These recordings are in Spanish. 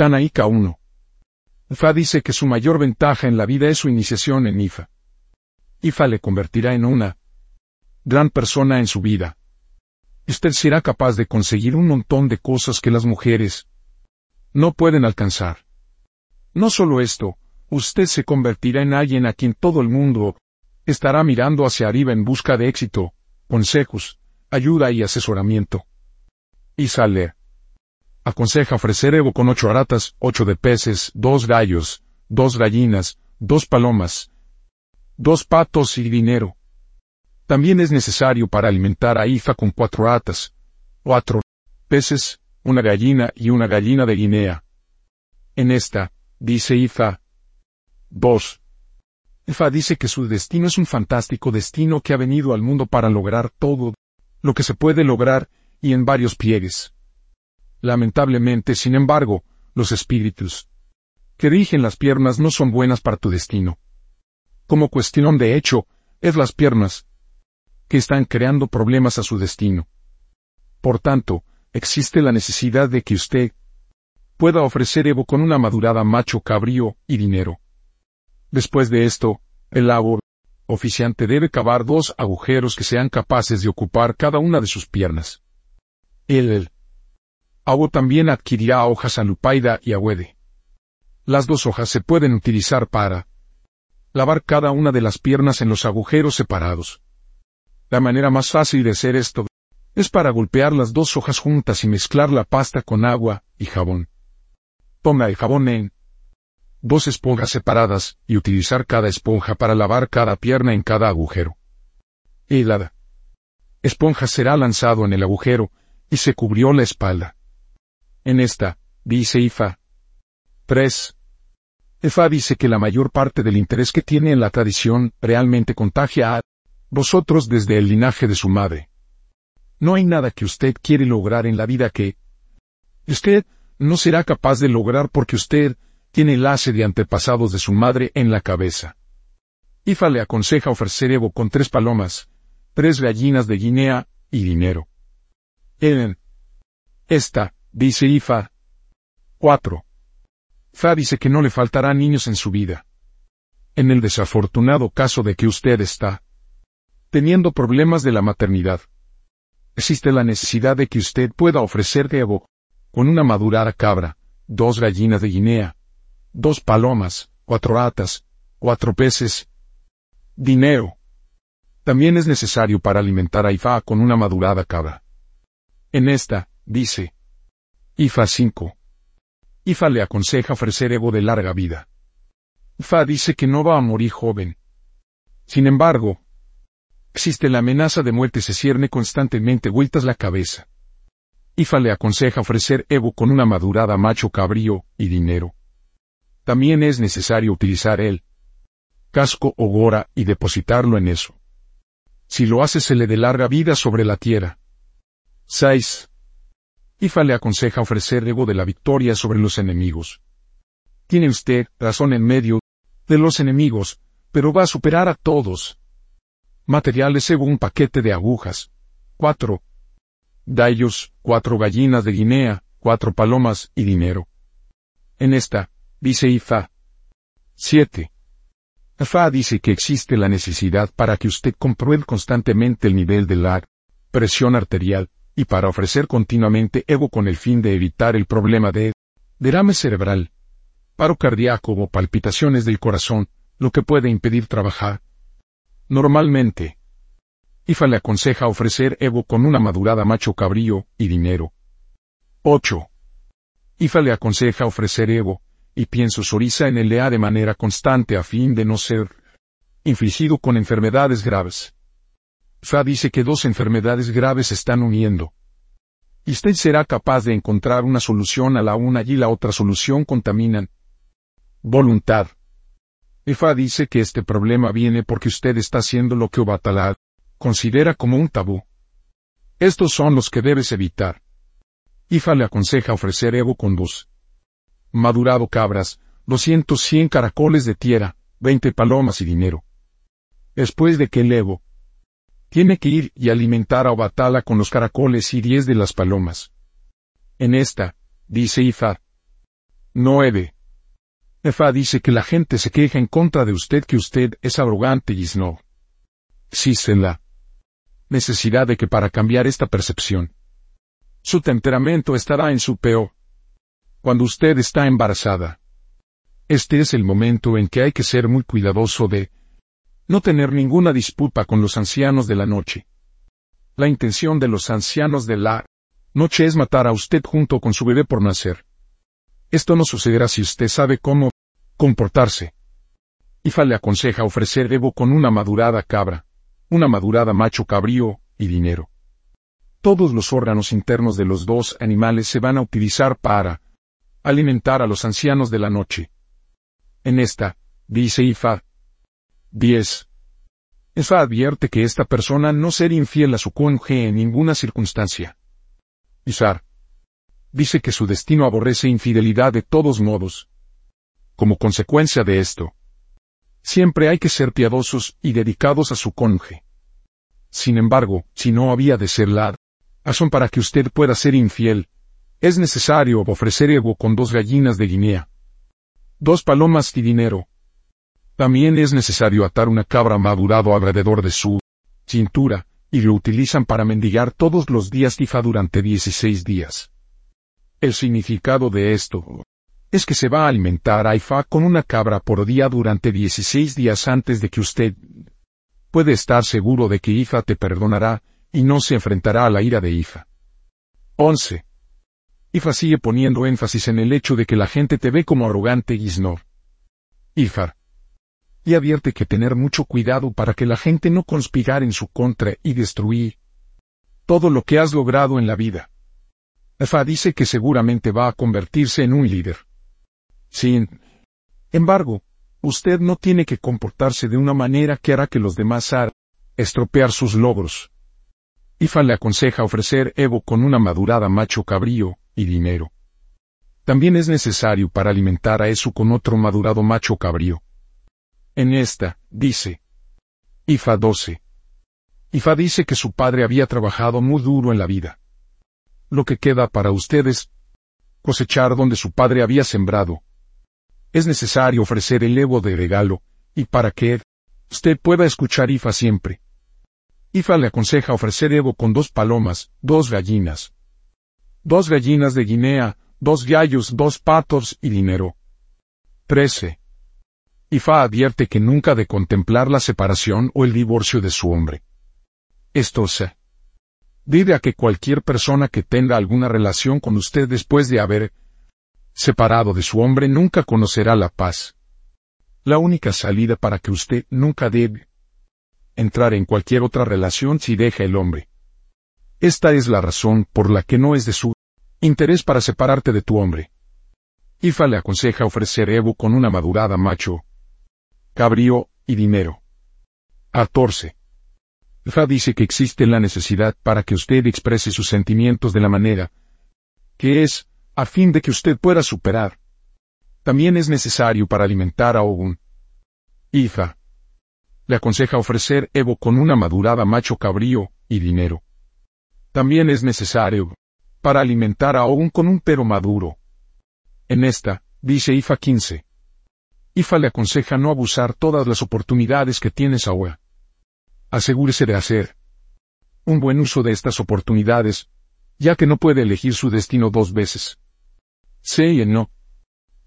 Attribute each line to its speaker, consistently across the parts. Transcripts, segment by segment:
Speaker 1: Tanaika 1. Ifa dice que su mayor ventaja en la vida es su iniciación en Ifa. Ifa le convertirá en una gran persona en su vida. Usted será capaz de conseguir un montón de cosas que las mujeres no pueden alcanzar. No solo esto, usted se convertirá en alguien a quien todo el mundo estará mirando hacia arriba en busca de éxito, consejos, ayuda y asesoramiento. Y sale. Aconseja ofrecer Evo con ocho aratas, ocho de peces, dos gallos, dos gallinas, dos palomas, dos patos y dinero. También es necesario para alimentar a Ifa con cuatro atas, cuatro peces, una gallina y una gallina de Guinea. En esta, dice Ifa. 2. Ifa dice que su destino es un fantástico destino que ha venido al mundo para lograr todo lo que se puede lograr y en varios pliegues. Lamentablemente, sin embargo, los espíritus que rigen las piernas no son buenas para tu destino. Como cuestión de hecho, es las piernas que están creando problemas a su destino. Por tanto, existe la necesidad de que usted pueda ofrecer Evo con una madurada macho cabrío y dinero. Después de esto, el agua oficiante debe cavar dos agujeros que sean capaces de ocupar cada una de sus piernas. El, Agua también adquirirá hojas alupaida y agüede. Las dos hojas se pueden utilizar para lavar cada una de las piernas en los agujeros separados. La manera más fácil de hacer esto es para golpear las dos hojas juntas y mezclar la pasta con agua y jabón. Toma el jabón en dos esponjas separadas y utilizar cada esponja para lavar cada pierna en cada agujero. La esponja será lanzado en el agujero y se cubrió la espalda. En esta, dice Ifa. 3. Ifa dice que la mayor parte del interés que tiene en la tradición realmente contagia a vosotros desde el linaje de su madre. No hay nada que usted quiere lograr en la vida que usted no será capaz de lograr porque usted tiene el ace de antepasados de su madre en la cabeza. Ifa le aconseja ofrecer Evo con tres palomas, tres gallinas de Guinea y dinero. En esta, dice Ifa. 4. Fa dice que no le faltará niños en su vida. En el desafortunado caso de que usted está teniendo problemas de la maternidad, existe la necesidad de que usted pueda ofrecer Evo con una madurada cabra, dos gallinas de Guinea, dos palomas, cuatro ratas, cuatro peces, dinero. También es necesario para alimentar a Ifa con una madurada cabra. En esta, dice, Ifa 5. Ifa le aconseja ofrecer Evo de larga vida. Ifa dice que no va a morir joven. Sin embargo, existe la amenaza de muerte se cierne constantemente vueltas la cabeza. Ifa le aconseja ofrecer Evo con una madurada macho cabrío y dinero. También es necesario utilizar el casco o gora y depositarlo en eso. Si lo hace se le dé larga vida sobre la tierra. 6. Ifa le aconseja ofrecer Evo de la victoria sobre los enemigos. Tiene usted razón en medio de los enemigos, pero va a superar a todos. Materiales según un paquete de agujas. 4. Dallos, cuatro gallinas de Guinea, cuatro palomas y dinero. En esta, dice Ifa. 7. Ifa dice que existe la necesidad para que usted compruebe constantemente el nivel de la presión arterial, y para ofrecer continuamente Evo con el fin de evitar el problema de derrame cerebral, paro cardíaco o palpitaciones del corazón, lo que puede impedir trabajar. Normalmente, IFA le aconseja ofrecer Evo con una madurada macho cabrío y dinero. 8. IFA le aconseja ofrecer Evo, y pienso Soriza en el LEA de manera constante a fin de no ser infligido con enfermedades graves. Fa dice que dos enfermedades graves se están uniendo. Y usted será capaz de encontrar una solución a la una y la otra solución contaminan. Voluntad. Fa dice que este problema viene porque usted está haciendo lo que Obatalad considera como un tabú. Estos son los que debes evitar. Ifa le aconseja ofrecer Evo con dos. Madurado cabras, 200 cien caracoles de tierra, 20 palomas y dinero. Después de que el Evo tiene que ir y alimentar a Obatala con los caracoles y diez de las palomas. En esta, dice Ifa. 9. Efa dice que la gente se queja en contra de usted que usted es arrogante y no. Existe la necesidad de que para cambiar esta percepción, su temperamento estará en su peor. Cuando usted está embarazada, este es el momento en que hay que ser muy cuidadoso de no tener ninguna disputa con los ancianos de la noche. La intención de los ancianos de la noche es matar a usted junto con su bebé por nacer. Esto no sucederá si usted sabe cómo comportarse. Ifa le aconseja ofrecer Evo con una madurada cabra, una madurada macho cabrío y dinero. Todos los órganos internos de los dos animales se van a utilizar para alimentar a los ancianos de la noche. En esta, dice Ifa. 10. Ifa advierte que esta persona no será infiel a su cónyuge en ninguna circunstancia. Isar dice que su destino aborrece infidelidad de todos modos. Como consecuencia de esto, siempre hay que ser piadosos y dedicados a su cónyuge. Sin embargo, si no había de ser la razón para que usted pueda ser infiel, es necesario ofrecer ego con dos gallinas de Guinea, dos palomas y dinero. También es necesario atar una cabra madurado alrededor de su cintura, y lo utilizan para mendigar todos los días tifa durante 16 días. El significado de esto es que se va a alimentar a Ifa con una cabra por día durante 16 días antes de que usted puede estar seguro de que Ifa te perdonará y no se enfrentará a la ira de Ifa. 11. Ifa sigue poniendo énfasis en el hecho de que la gente te ve como arrogante y snor. Ifar. Y advierte que tener mucho cuidado para que la gente no conspirar en su contra y destruir todo lo que has logrado en la vida. Efa dice que seguramente va a convertirse en un líder. Sin embargo, usted no tiene que comportarse de una manera que hará que los demás hagan estropear sus logros. Ifa le aconseja ofrecer Evo con una madurada macho cabrío y dinero. También es necesario para alimentar a Esu con otro madurado macho cabrío. En esta, dice. Ifa 12. Ifa dice que su padre había trabajado muy duro en la vida lo que queda para ustedes, cosechar donde su padre había sembrado. Es necesario ofrecer el Evo de regalo, y para que usted pueda escuchar Ifa siempre. Ifa le aconseja ofrecer Evo con dos palomas, dos gallinas. Dos gallinas de Guinea, dos gallos, dos patos y dinero. 13. Ifa advierte que nunca de contemplar la separación o el divorcio de su hombre. Esto se Dile a que cualquier persona que tenga alguna relación con usted después de haber separado de su hombre nunca conocerá la paz. La única salida para que usted nunca debe entrar en cualquier otra relación si deja el hombre. Esta es la razón por la que no es de su interés para separarte de tu hombre. Ifa le aconseja ofrecer Evo con una madurada macho, cabrío y dinero. 14. Fa dice que existe la necesidad para que usted exprese sus sentimientos de la manera que es, a fin de que usted pueda superar. También es necesario para alimentar a Ogun. Ifa le aconseja ofrecer Evo con una madurada macho cabrío y dinero. También es necesario para alimentar a Ogun con un pero maduro. En esta, dice Ifa 15. Ifa le aconseja no abusar todas las oportunidades que tiene Sawa asegúrese de hacer un buen uso de estas oportunidades, ya que no puede elegir su destino dos veces. Sé y no.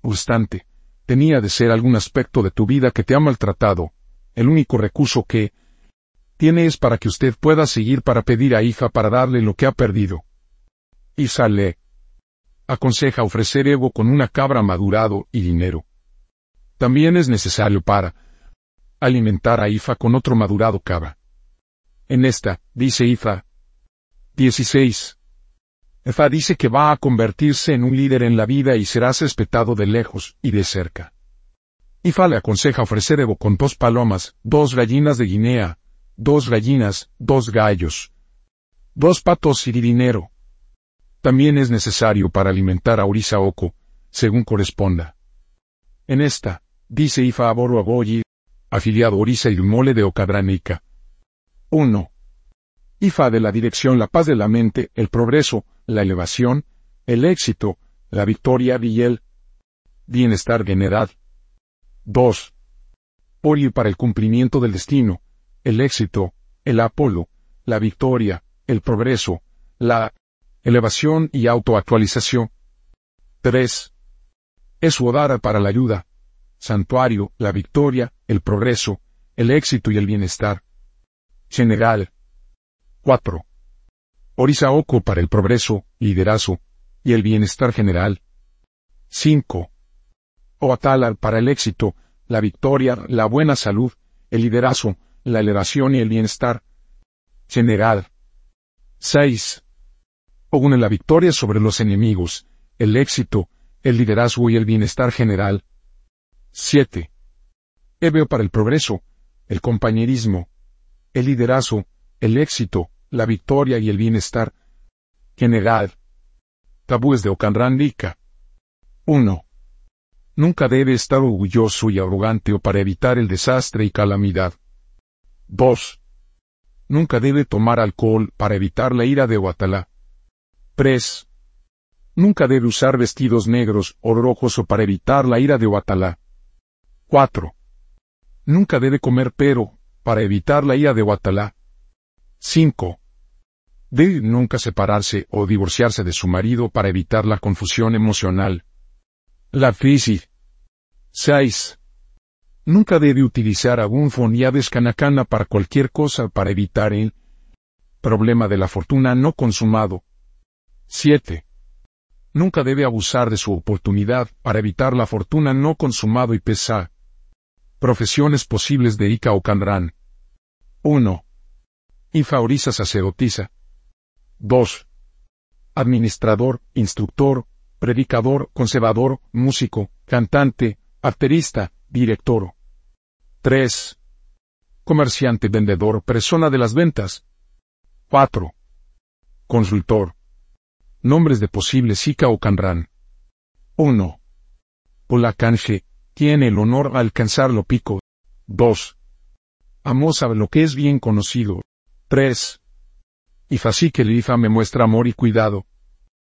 Speaker 1: Obstante, tenía de ser algún aspecto de tu vida que te ha maltratado, el único recurso que tiene es para que usted pueda seguir para pedir a hija para darle lo que ha perdido. Y sale. Aconseja ofrecer ego con una cabra madurado y dinero. También es necesario para alimentar a Ifa con otro madurado cava. En esta, dice Ifa. 16. Ifa dice que va a convertirse en un líder en la vida y serás respetado de lejos y de cerca. Ifa le aconseja ofrecer Evo con dos palomas, dos gallinas de Guinea, dos gallinas, dos gallos, dos patos y dinero. También es necesario para alimentar a Orisa Oko, según corresponda. En esta, dice Ifa a Boro Agoyi, afiliado Orisa y Mole de Ocadranica. 1. IFA de la dirección La paz de la mente, el progreso, la elevación, el éxito, la victoria y el Bienestar general. 2. Por y para el cumplimiento del destino, el éxito, el apolo, la victoria, el progreso, la elevación y autoactualización. 3. Es Odara para la ayuda, santuario, la victoria, el progreso, el éxito y el bienestar. General. 4. Orisaoko para el progreso, liderazgo, y el bienestar general. 5. Oatala para el éxito, la victoria, la buena salud, el liderazgo, la elevación y el bienestar. General. 6. Ogune la victoria sobre los enemigos, el éxito, el liderazgo y el bienestar general. 7. Ebeo para el progreso, el compañerismo, el liderazgo, el éxito, la victoria y el bienestar. General. Tabúes de Ocanrandica. 1. Nunca debe estar orgulloso y arrogante o para evitar el desastre y calamidad. 2. Nunca debe tomar alcohol para evitar la ira de Guatalá. 3. Nunca debe usar vestidos negros o rojos o para evitar la ira de Guatalá. 4. Nunca debe comer pero, para evitar la ira de Guatalá. 5. Debe nunca separarse o divorciarse de su marido para evitar la confusión emocional. La crisis. 6. Nunca debe utilizar algún foniades canacana para cualquier cosa para evitar el problema de la fortuna no consumado. 7. Nunca debe abusar de su oportunidad para evitar la fortuna no consumado y pesar. Profesiones posibles de Ica o Canran. 1. Infaoriza sacerdotisa. 2. Administrador, instructor, predicador, conservador, músico, cantante, arterista, director. 3. Comerciante, vendedor, persona de las ventas. 4. Consultor. Nombres de posibles Sika o Canran. 1. Polacanje, tiene el honor a alcanzar lo pico. 2. Amo sabe lo que es bien conocido. 3. Y que el IFA me muestra amor y cuidado.